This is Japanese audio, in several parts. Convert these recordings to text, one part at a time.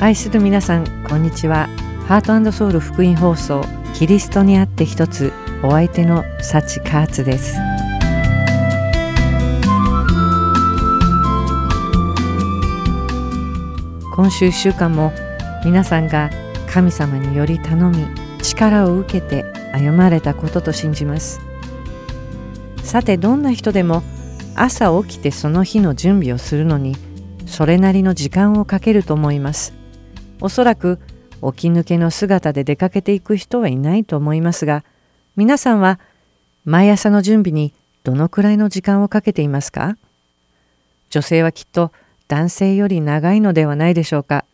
愛する皆さんこんにちは。ハートソウル福音放送キリストにあって一つお相手のサチカーツです。今週1週間も皆さんが神様により頼み力を受けて歩まれたことと信じます。さてどんな人でも朝起きてその日の準備をするのにそれなりの時間をかけると思います。おそらく起き抜けの姿で出かけていく人はいないと思いますが皆さんは毎朝の準備にどのくらいの時間をかけていますか？女性はきっと男性より長いのではないでしょうか。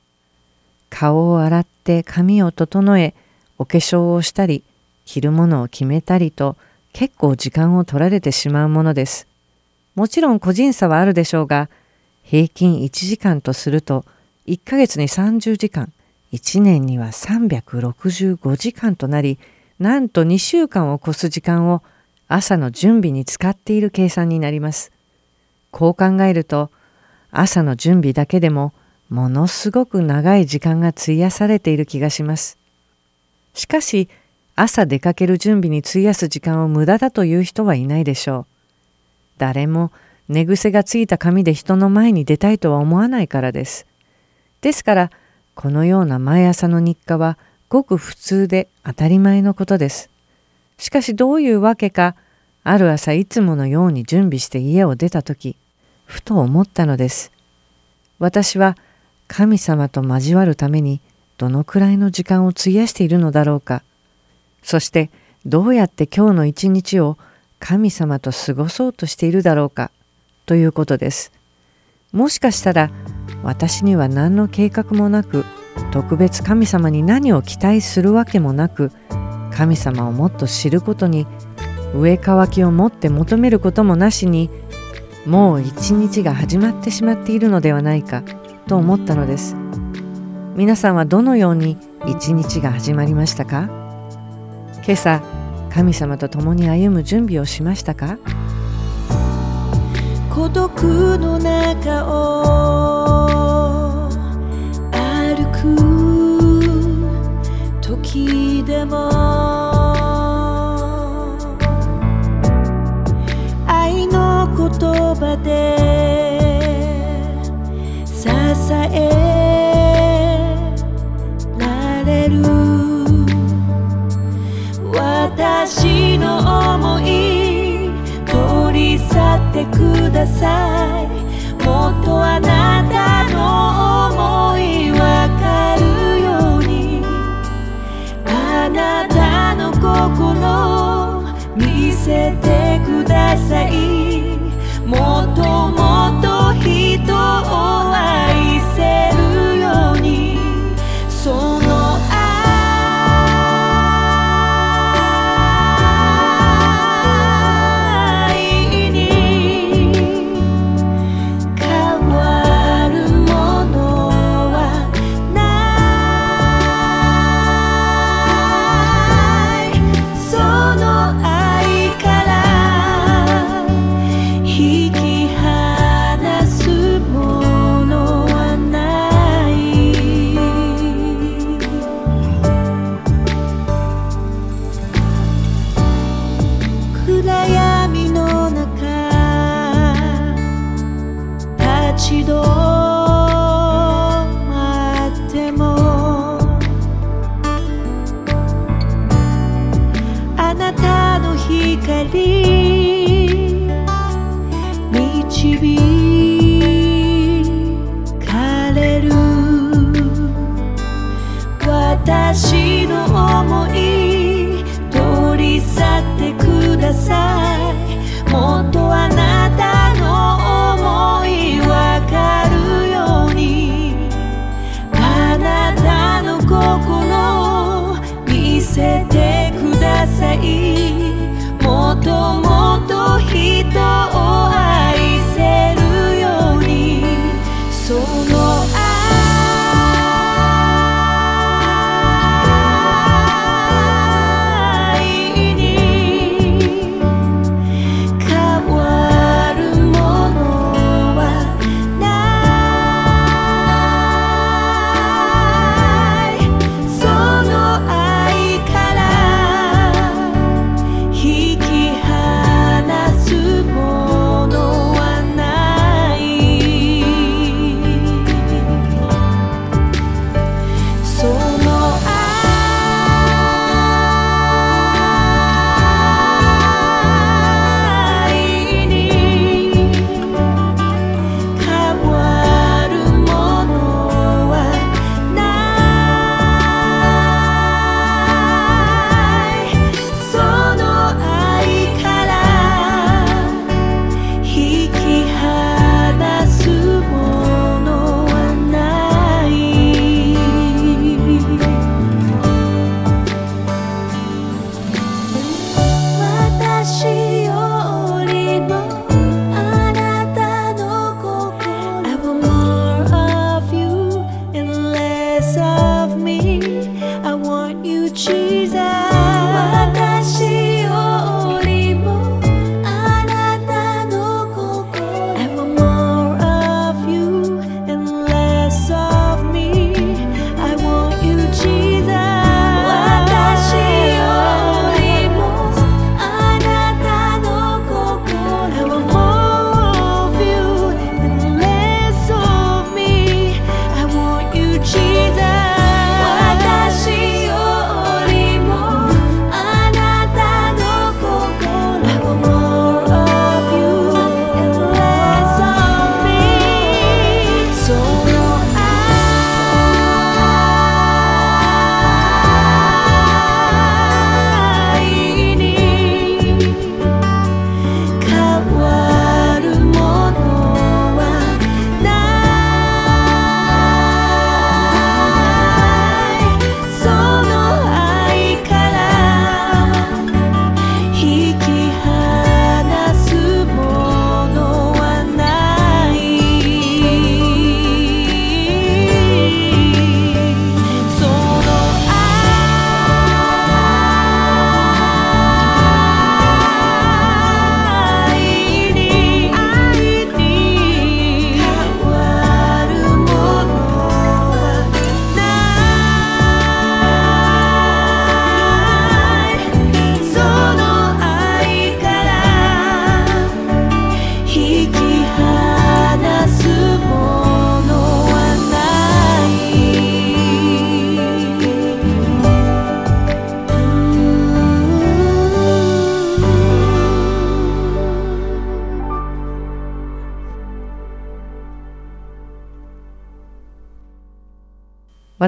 顔を洗って髪を整えお化粧をしたり着るものを決めたりと結構時間を取られてしまうものです。もちろん個人差はあるでしょうが平均1時間とすると1ヶ月に30時間1年には365時間となりなんと2週間を超す時間を朝の準備に使っている計算になりますこう考えると朝の準備だけでもものすごく長い時間が費やされている気がします。しかし朝出かける準備に費やす時間を無駄だという人はいないでしょう。誰も寝癖がついた髪で人の前に出たいとは思わないからです。ですからこのような毎朝の日課はごく普通で当たり前のことです。しかしどういうわけかある朝いつものように準備して家を出た時ふと思ったのです。私は神様と交わるためにどのくらいの時間を費やしているのだろうか。そしてどうやって今日の一日を神様と過ごそうとしているだろうかということです。もしかしたら私には何の計画もなく特別神様に何を期待するわけもなく神様をもっと知ることに上乾きを持って求めることもなしにもう一日が始まってしまっているのではないかと思ったのです皆さんはどのように一日が始まりましたか？今朝神様と共に歩む準備をしましたか？孤独の中を歩く時でも愛の言葉で支えてください。もっとあなたの想いわかるように。あなたの心見せてください。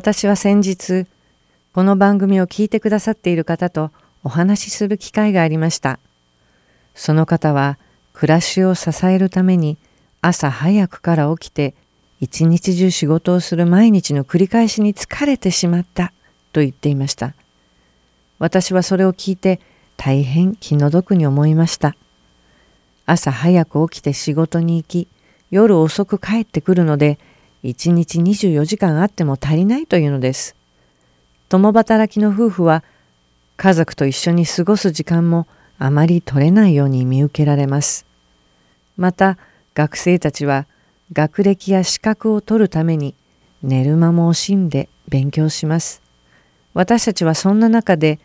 私は先日この番組を聞いてくださっている方とお話しする機会がありました。その方は暮らしを支えるために朝早くから起きて一日中仕事をする毎日の繰り返しに疲れてしまったと言っていました。私はそれを聞いて大変気の毒に思いました。朝早く起きて仕事に行き夜遅く帰ってくるので一日24時間あっても足りないというのです。共働きの夫婦は家族と一緒に過ごす時間もあまり取れないように見受けられます。また学生たちは学歴や資格を取るために寝る間も惜しんで勉強します。私たちはそんな中で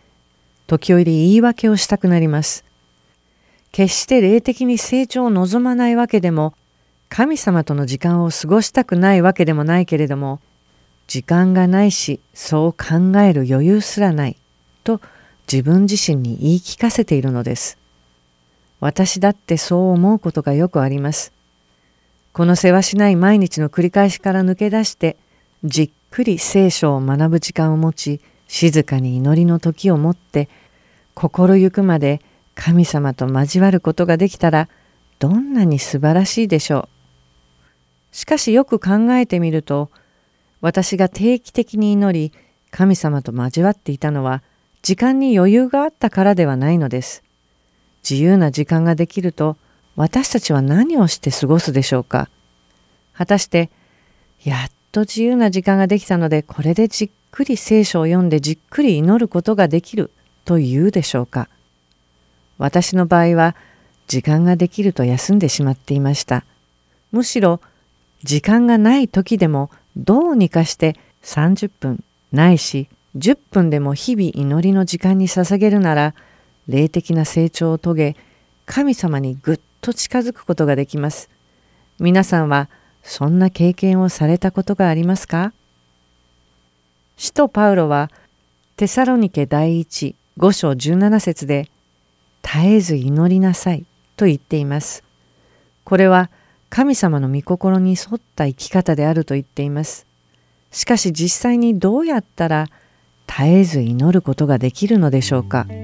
時折言い訳をしたくなります。決して霊的に成長を望まないわけでも神様との時間を過ごしたくないわけでもないけれども時間がないしそう考える余裕すらないと自分自身に言い聞かせているのです私だってそう思うことがよくありますこのせわしない毎日の繰り返しから抜け出してじっくり聖書を学ぶ時間を持ち静かに祈りの時をもって心ゆくまで神様と交わることができたらどんなに素晴らしいでしょう。しかしよく考えてみると私が定期的に祈り神様と交わっていたのは時間に余裕があったからではないのです。自由な時間ができると私たちは何をして過ごすでしょうか。果たしてやっと自由な時間ができたのでこれでじっくり聖書を読んでじっくり祈ることができると言うでしょうか。私の場合は時間ができると休んでしまっていました。むしろ時間がない時でもどうにかして30分ないし10分でも日々祈りの時間に捧げるなら霊的な成長を遂げ神様にぐっと近づくことができます。皆さんはそんな経験をされたことがありますか？使徒パウロはテサロニケ第一5章17節で絶えず祈りなさいと言っています。これは神様の御心に沿った生き方であると言っています。しかし実際にどうやったら絶えず祈ることができるのでしょうか。今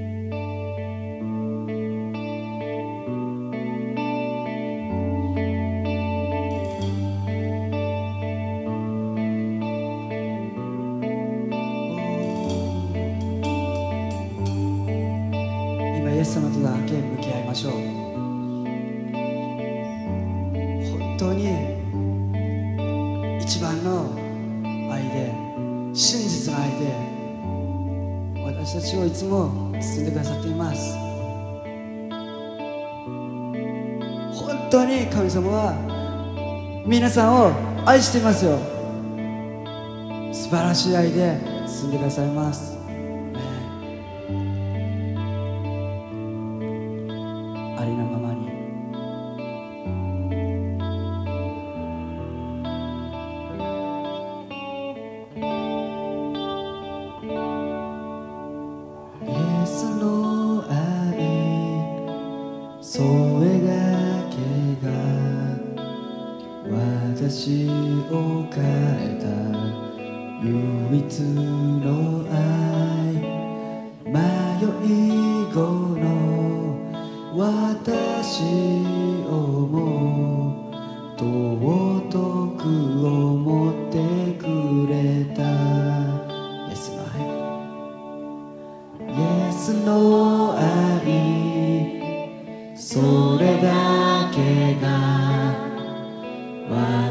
イエス様とだけ向き合いましょう。当に一番の愛で真実の愛で私たちをいつも包んでくださっています。本当に神様は皆さんを愛していますよ。素晴らしい愛で包んでくださいます。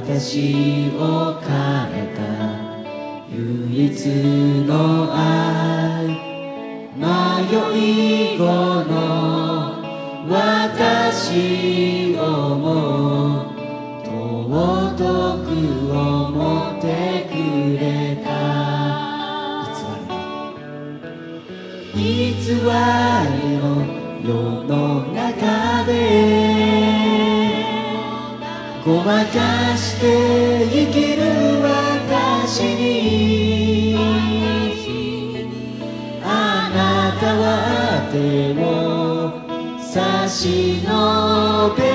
私を変えた。唯一の愛。迷い子の私をも尊く思ってくれた。偽りの偽りの世の中で。ごまかして生きる私に。あなたは手を差し伸べ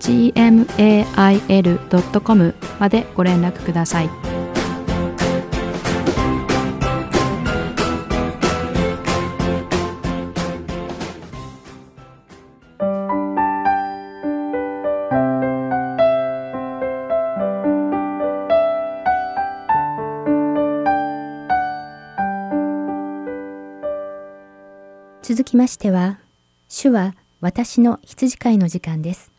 gmail.com までご連絡ください。続きましては、主は私の羊飼いの時間です。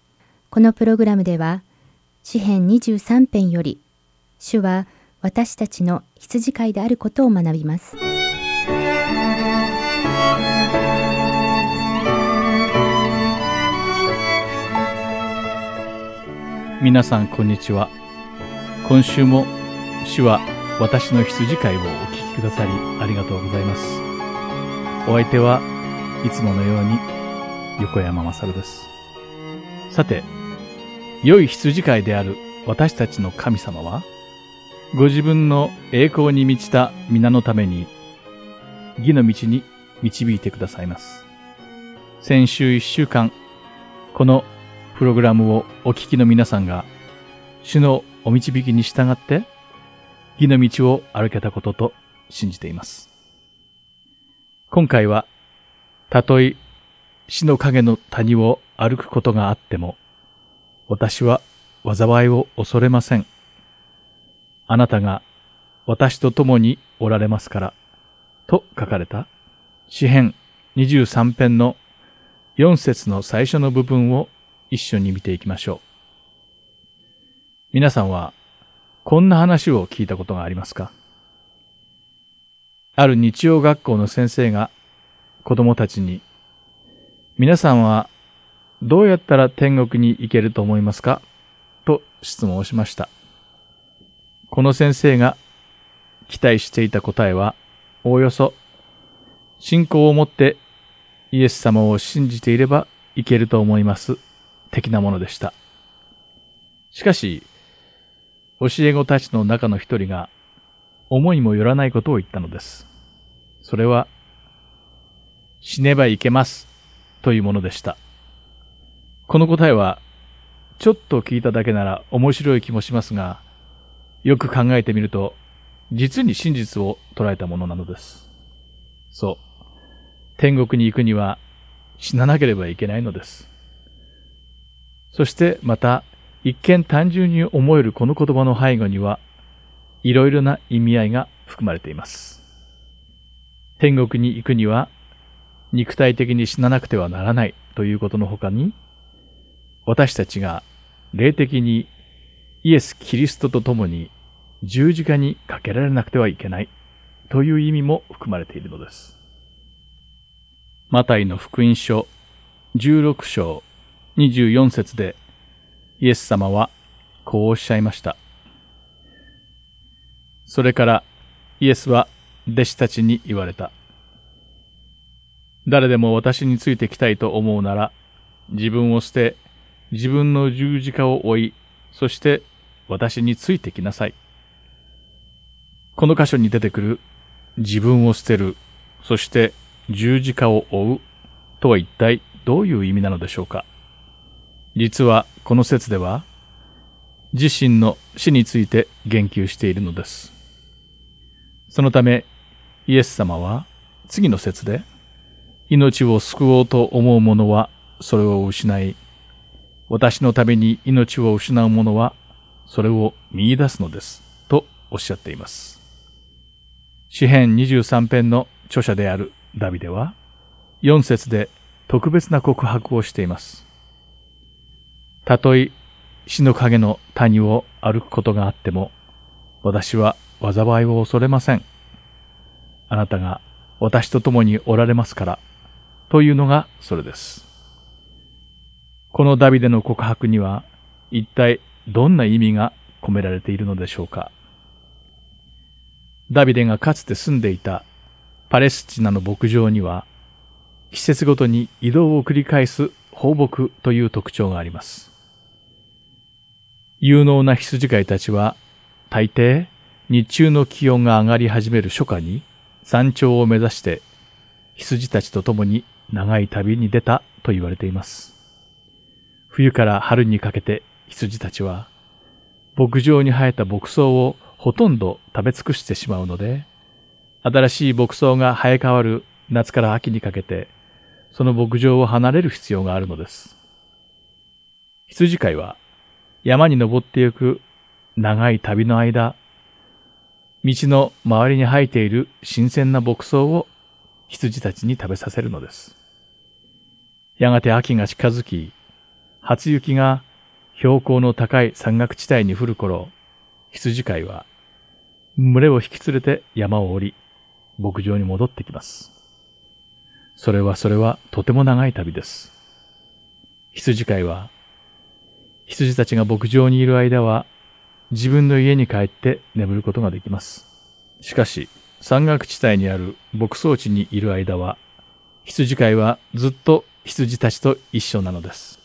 このプログラムでは、詩編23編より、主は私たちの羊飼いであることを学びます。皆さんこんにちは今週も主は私の羊飼いをお聞きくださりありがとうございますお相手はいつものように横山まさるです。さて、良い羊飼いである私たちの神様は、ご自分の栄光に満ちた皆のために、義の道に導いてくださいます。先週一週間、このプログラムをお聞きの皆さんが、主のお導きに従って、義の道を歩けたことと信じています。今回は、たとえ死の影の谷を歩くことがあっても、私は災いを恐れません。あなたが私と共におられますから、と書かれた詩編23編の4節の最初の部分を一緒に見ていきましょう。皆さんはこんな話を聞いたことがありますか？ある日曜学校の先生が子供たちに皆さんはどうやったら天国に行けると思いますか？と質問をしました。この先生が期待していた答えは、おおよそ、信仰を持ってイエス様を信じていればいけると思います、的なものでした。しかし、教え子たちの中の一人が、思いもよらないことを言ったのです。それは、死ねばいけます、というものでした。この答えは、ちょっと聞いただけなら面白い気もしますが、よく考えてみると、実に真実を捉えたものなのです。そう。天国に行くには死ななければいけないのです。そしてまた、一見単純に思えるこの言葉の背後には、いろいろな意味合いが含まれています。天国に行くには、肉体的に死ななくてはならないということの他に、私たちが霊的にイエス・キリストと共に十字架にかけられなくてはいけないという意味も含まれているのです。マタイの福音書16章24節でイエス様はこうおっしゃいました。それからイエスは弟子たちに言われた。誰でも私についてきたいと思うなら自分を捨て自分の十字架を追い、そして私についてきなさい。この箇所に出てくる自分を捨てる、そして十字架を追うとは一体どういう意味なのでしょうか？実はこの説では自身の死について言及しているのです。そのためイエス様は次の説で命を救おうと思う者はそれを失い私のために命を失う者はそれを見出すのです。とおっしゃっています。詩編23編の著者であるダビデは、4節で特別な告白をしています。たとえ死の影の谷を歩くことがあっても、私は災いを恐れません。あなたが私と共におられますから、というのがそれです。このダビデの告白には一体どんな意味が込められているのでしょうか？ダビデがかつて住んでいたパレスチナの牧場には季節ごとに移動を繰り返す放牧という特徴があります。有能な羊飼いたちは大抵日中の気温が上がり始める初夏に山頂を目指して羊たちと共に長い旅に出たと言われています。冬から春にかけて羊たちは牧場に生えた牧草をほとんど食べ尽くしてしまうので、新しい牧草が生え変わる夏から秋にかけて、その牧場を離れる必要があるのです。羊飼いは山に登ってゆく長い旅の間、道の周りに生えている新鮮な牧草を羊たちに食べさせるのです。やがて秋が近づき、初雪が標高の高い山岳地帯に降る頃、羊飼いは群れを引き連れて山を降り、牧場に戻ってきます。それはそれはとても長い旅です。羊飼いは、羊たちが牧場にいる間は、自分の家に帰って眠ることができます。しかし、山岳地帯にある牧草地にいる間は、羊飼いはずっと羊たちと一緒なのです。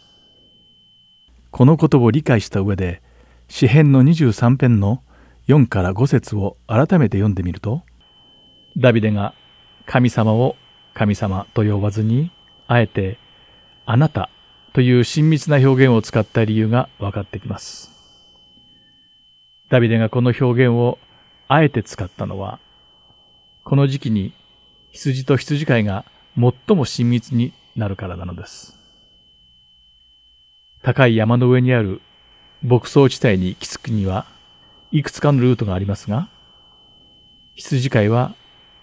このことを理解した上で、詩編の23編の4から5節を改めて読んでみると、ダビデが神様を神様と呼ばずに、あえてあなたという親密な表現を使った理由が分かってきます。ダビデがこの表現をあえて使ったのは、この時期に羊と羊飼いが最も親密になるからなのです。高い山の上にある牧草地帯に行き着くにはいくつかのルートがありますが、羊飼いは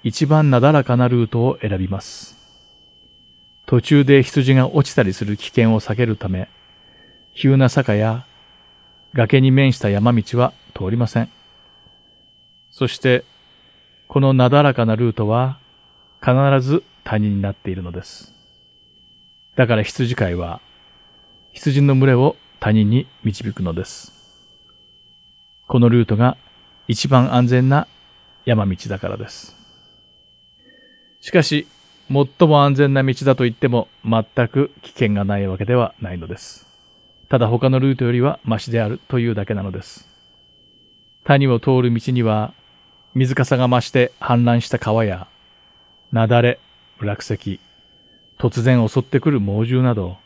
一番なだらかなルートを選びます。途中で羊が落ちたりする危険を避けるため、急な坂や崖に面した山道は通りません。そして、このなだらかなルートは必ず谷になっているのです。だから羊飼いは羊の群れを谷に導くのです。このルートが一番安全な山道だからです。しかし、最も安全な道だと言っても全く危険がないわけではないのです。ただ他のルートよりはマシであるというだけなのです。谷を通る道には水かさが増して氾濫した川や雪崩、落石、突然襲ってくる猛獣など、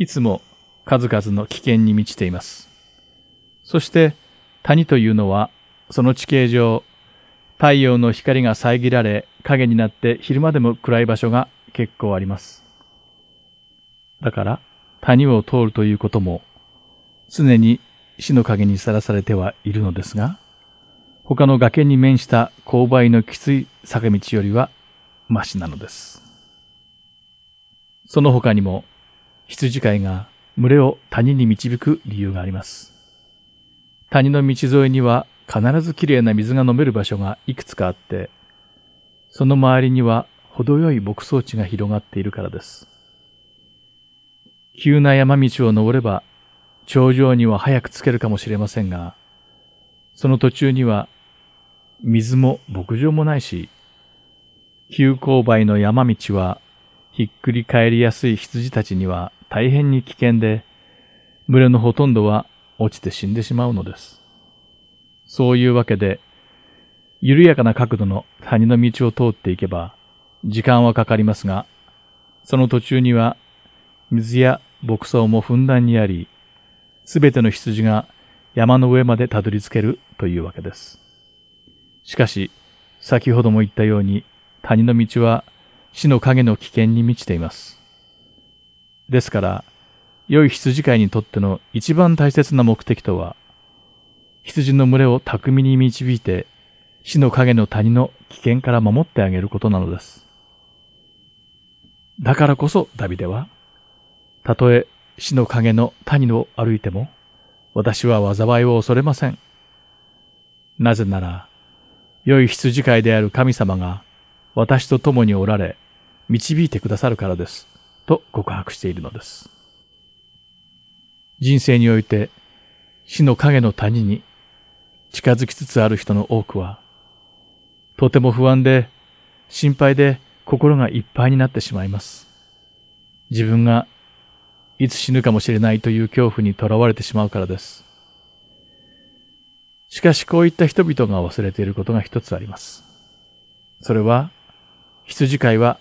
いつも数々の危険に満ちています。そして谷というのはその地形上、太陽の光が遮られ影になって昼間でも暗い場所が結構あります。だから谷を通るということも常に死の影にさらされてはいるのですが、他の崖に面した勾配のきつい坂道よりはマシなのです。その他にも羊飼いが群れを谷に導く理由があります。谷の道沿いには必ずきれいな水が飲める場所がいくつかあって、その周りには程よい牧草地が広がっているからです。急な山道を登れば頂上には早く着けるかもしれませんが、その途中には水も牧場もないし、急勾配の山道はひっくり返りやすい羊たちには大変に危険で、群れのほとんどは落ちて死んでしまうのです。そういうわけで、緩やかな角度の谷の道を通っていけば、時間はかかりますが、その途中には水や牧草もふんだんにあり、すべての羊が山の上までたどり着けるというわけです。しかし、先ほども言ったように、谷の道は死の影の危険に満ちています。ですから、良い羊飼いにとっての一番大切な目的とは、羊の群れを巧みに導いて、死の影の谷の危険から守ってあげることなのです。だからこそダビデは、たとえ死の影の谷を歩いても、私は災いを恐れません。なぜなら、良い羊飼いである神様が私と共におられ、導いてくださるからです。と告白しているのです。人生において死の影の谷に近づきつつある人の多くは、とても不安で心配で心がいっぱいになってしまいます。自分がいつ死ぬかもしれないという恐怖にとらわれてしまうからです。しかしこういった人々が忘れていることが一つあります。それは、羊飼いは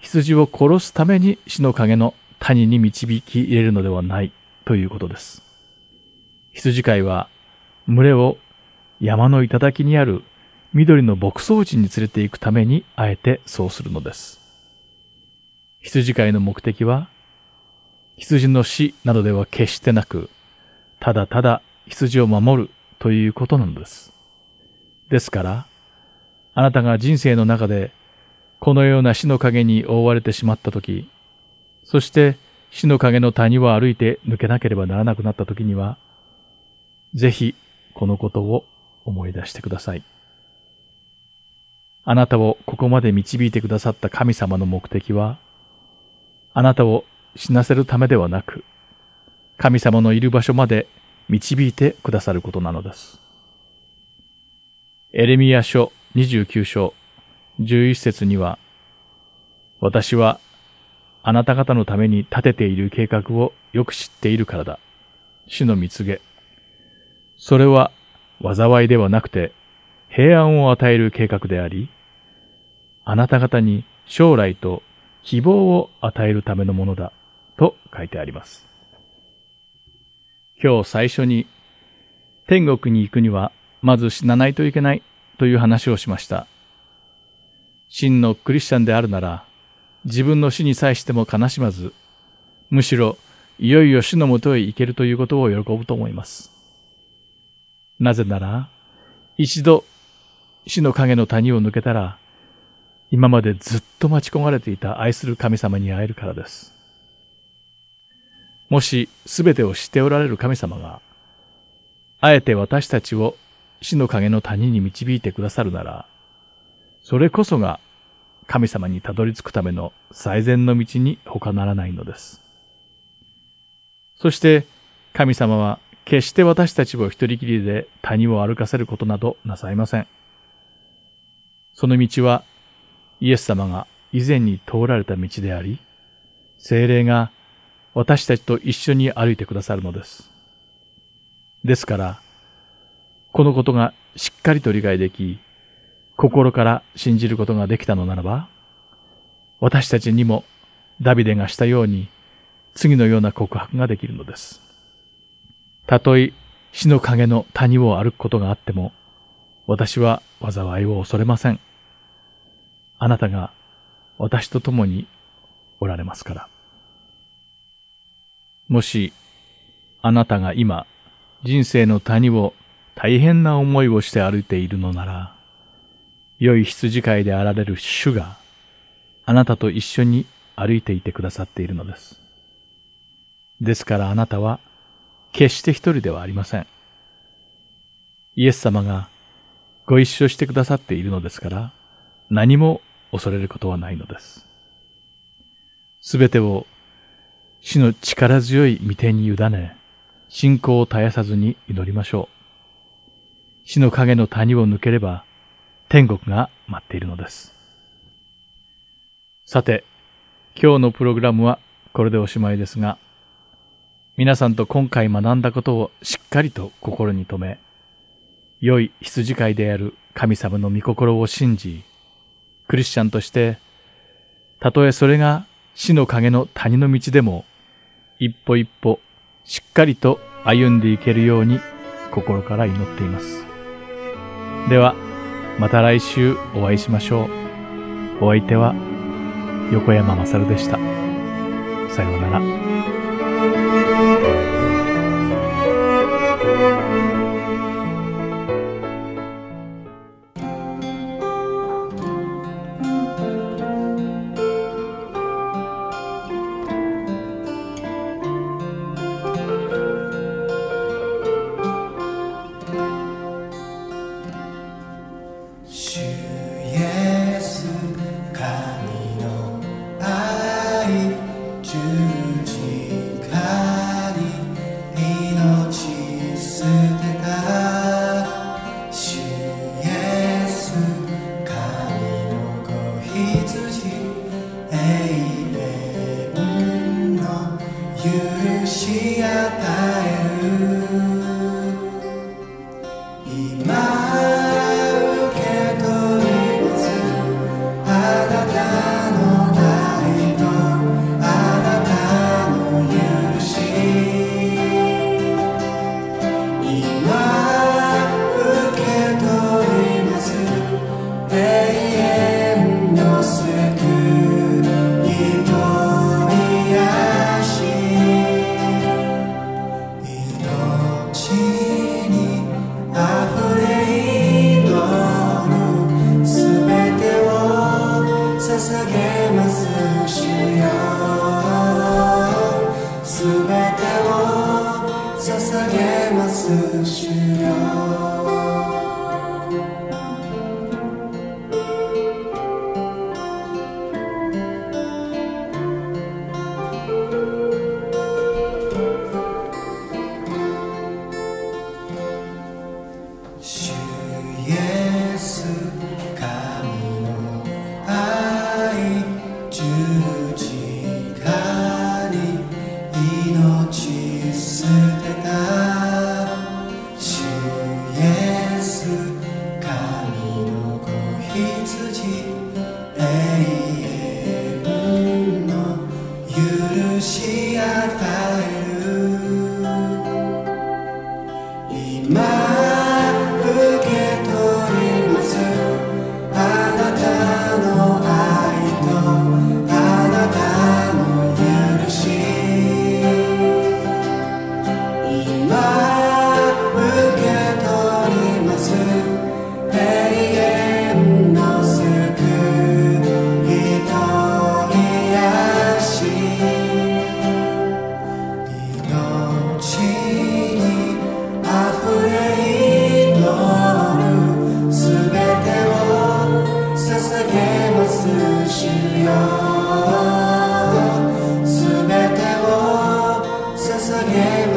羊を殺すために死の影の谷に導き入れるのではないということです。羊飼いは群れを山の頂にある緑の牧草地に連れて行くためにあえてそうするのです。羊飼いの目的は羊の死などでは決してなく、ただただ羊を守るということなのです。ですから、あなたが人生の中でこのような死の影に覆われてしまったとき、そして死の影の谷を歩いて抜けなければならなくなったときには、ぜひこのことを思い出してください。あなたをここまで導いてくださった神様の目的は、あなたを死なせるためではなく、神様のいる場所まで導いてくださることなのです。エレミヤ書29章11節には、私はあなた方のために立てている計画をよく知っているからだ。主の蜜げ。それは災いではなくて平安を与える計画であり、あなた方に将来と希望を与えるためのものだと書いてあります。今日最初に天国に行くにはまず死なないといけないという話をしました。真のクリスチャンであるなら自分の死に際しても悲しまず、むしろいよいよ死のもとへ行けるということを喜ぶと思います。なぜなら、一度死の影の谷を抜けたら、今までずっと待ち焦がれていた愛する神様に会えるからです。もし全てを知っておられる神様が、あえて私たちを死の影の谷に導いてくださるなら、それこそが神様にたどり着くための最善の道に他ならないのです。そして神様は決して私たちを一人きりで谷を歩かせることなどなさいません。その道はイエス様が以前に通られた道であり、精霊が私たちと一緒に歩いてくださるのです。ですから、このことがしっかりと理解でき、心から信じることができたのならば、私たちにもダビデがしたように次のような告白ができるのです。たとえ死の影の谷を歩くことがあっても、私は災いを恐れません。あなたが私と共におられますから。もし、あなたが今、人生の谷を大変な思いをして歩いているのなら、良い羊飼いであられる主があなたと一緒に歩いていてくださっているのです。ですからあなたは決して一人ではありません。イエス様がご一緒してくださっているのですから何も恐れることはないのです。すべてを死の力強い御手に委ね、信仰を絶やさずに祈りましょう。死の影の谷を抜ければ、天国が待っているのです。さて、今日のプログラムはこれでおしまいですが、皆さんと今回学んだことをしっかりと心に留め、良い羊飼いである神様の御心を信じ、クリスチャンとして、たとえそれが死の影の谷の道でも、一歩一歩しっかりと歩んでいけるように心から祈っています。では、また来週お会いしましょう。お相手は横山まさるでした。さようなら。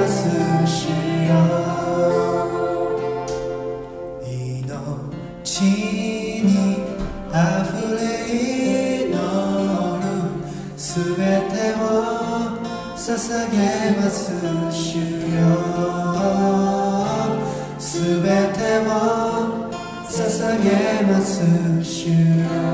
す主よ命にあふれ祈るすべてを捧げます主よ。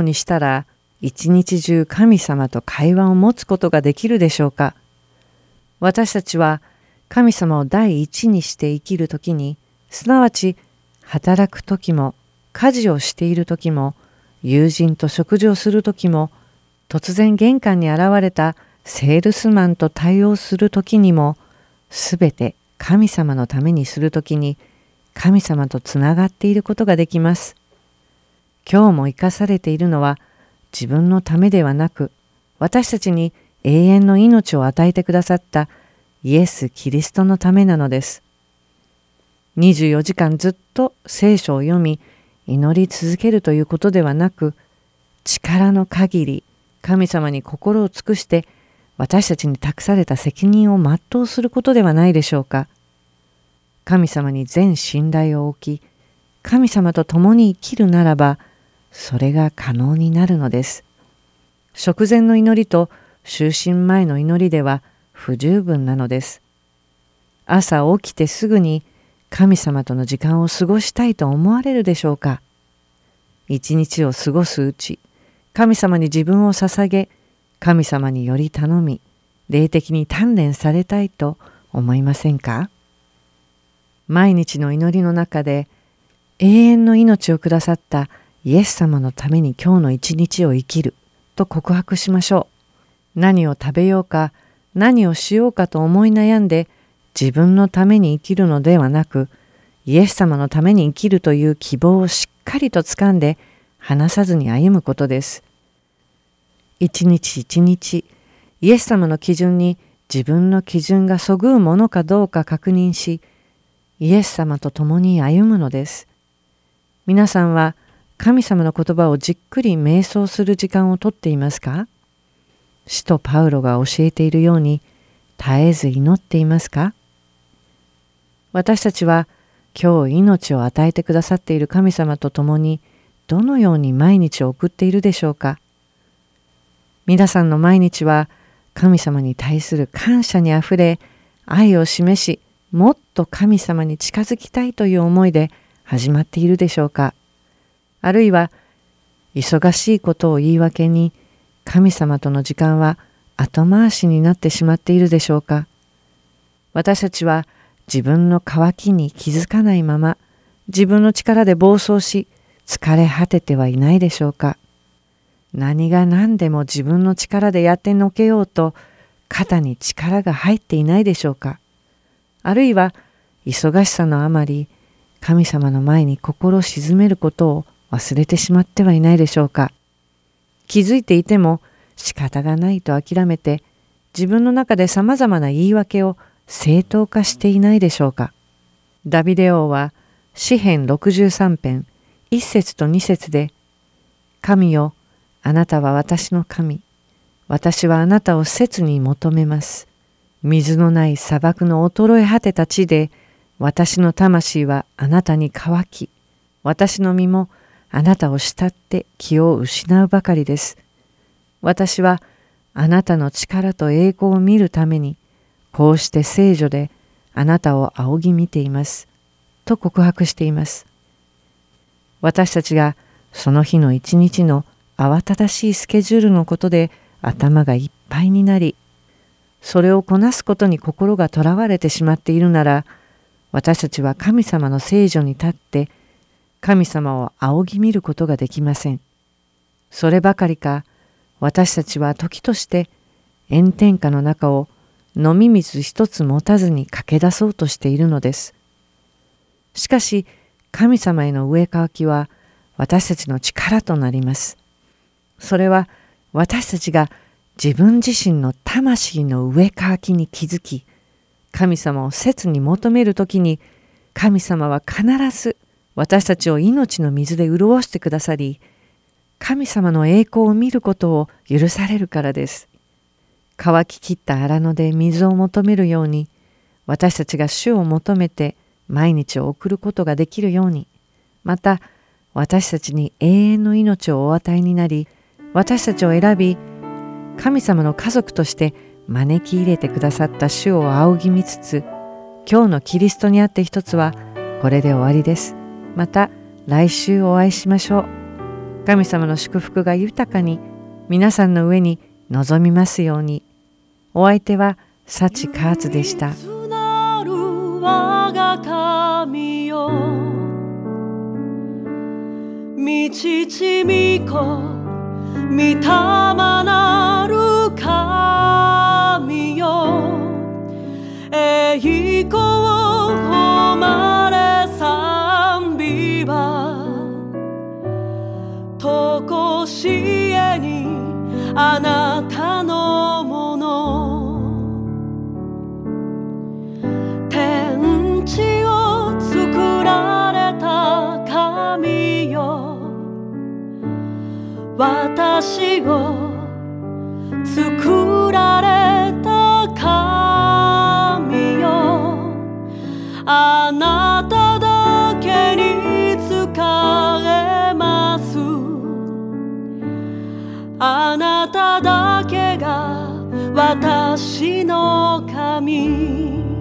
うにしたら一日中神様と会話を持つことができるでしょうか私たちは神様を第一にして生きるときにすなわち働くときも家事をしているときも友人と食事をするときも突然玄関に現れたセールスマンと対応するときにもすべて神様のためにするときに神様とつながっていることができます。今日も生かされているのは自分のためではなく私たちに永遠の命を与えてくださったイエス・キリストのためなのです。24時間ずっと聖書を読み祈り続けるということではなく力の限り神様に心を尽くして私たちに託された責任を全うすることではないでしょうか。神様に全信頼を置き神様と共に生きるならばそれが可能になるのです。食前の祈りと就寝前の祈りでは不十分なのです。朝起きてすぐに神様との時間を過ごしたいと思われるでしょうか。一日を過ごすうち、神様に自分を捧げ、神様により頼み、霊的に鍛錬されたいと思いませんか？毎日の祈りの中で永遠の命をくださったイエス様のために今日の一日を生きると告白しましょう。何を食べようか何をしようかと思い悩んで自分のために生きるのではなくイエス様のために生きるという希望をしっかりと掴んで離さずに歩むことです。一日一日イエス様の基準に自分の基準がそぐうものかどうか確認しイエス様と共に歩むのです。皆さんは神様の言葉をじっくり瞑想する時間をとっていますか？使徒パウロが教えているように絶えず祈っていますか？私たちは今日命を与えてくださっている神様と共にどのように毎日を送っているでしょうか？皆さんの毎日は神様に対する感謝にあふれ愛を示しもっと神様に近づきたいという思いで始まっているでしょうか？あるいは忙しいことを言い訳に神様との時間は後回しになってしまっているでしょうか。私たちは自分の渇きに気づかないまま自分の力で暴走し疲れ果ててはいないでしょうか。何が何でも自分の力でやってのけようと肩に力が入っていないでしょうか。あるいは忙しさのあまり神様の前に心を鎮めることを忘れてしまってはいないでしょうか気づいていても仕方がないと諦めて自分の中で様々な言い訳を正当化していないでしょうかダビデ王は詩編63編一節と二節で、神よ、あなたは私の神。私はあなたを切に求めます。水のない砂漠の衰え果てた地で、私の魂はあなたに乾き、私の身もあなたを慕って気を失うばかりです。私はあなたの力と栄光を見るために、こうして聖女であなたを仰ぎ見ています。と告白しています。私たちがその日の一日の慌ただしいスケジュールのことで頭がいっぱいになり、それをこなすことに心がとらわれてしまっているなら、私たちは神様の聖女に立って神様を仰ぎ見ることができません。そればかりか、私たちは時として炎天下の中を飲み水一つ持たずに駆け出そうとしているのです。しかし、神様への植え替わきは私たちの力となります。それは私たちが自分自身の魂の植え替わきに気づき、神様を切に求めるときに、神様は必ず私たちを命の水で潤してくださり、神様の栄光を見ることを許されるからです。乾ききった荒野で水を求めるように、私たちが主を求めて毎日を送ることができるように、また私たちに永遠の命をお与えになり、私たちを選び、神様の家族として招き入れてくださった主を仰ぎ見つつ、今日のキリストにあって一つはこれで終わりです。また来週お会いしましょう。神様の祝福が豊かに皆さんの上に臨みますように。お相手は幸カーツでした。我が神よ道ちみこ御霊なる神よ栄光誉れはとこしえにあなたのもの。天地を作られた神よ。私を作られた神よ。あなたあなただけが私の神。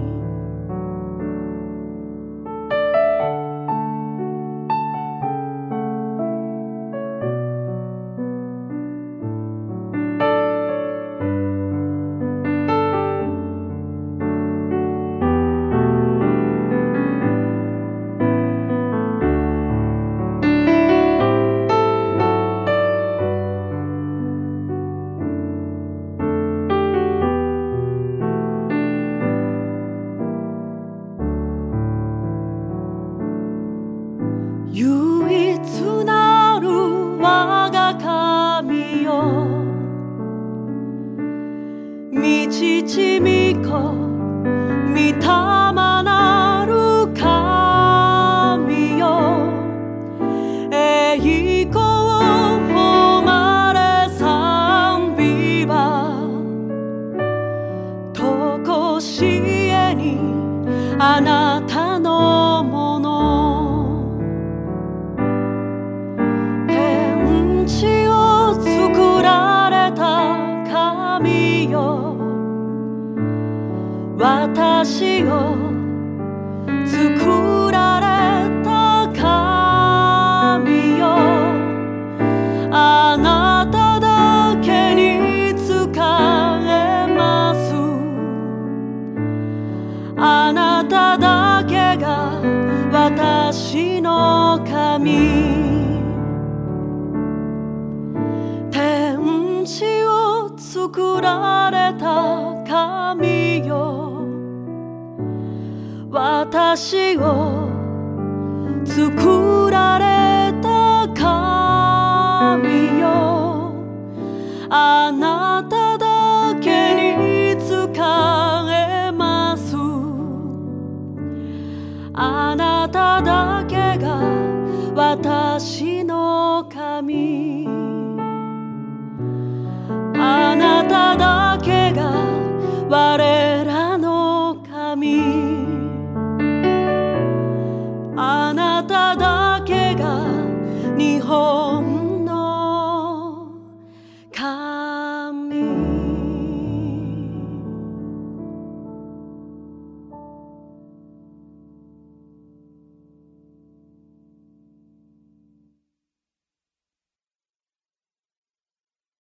私を作られた神よ。あなただけに仕えます。あなただけが私の神。あなただけが我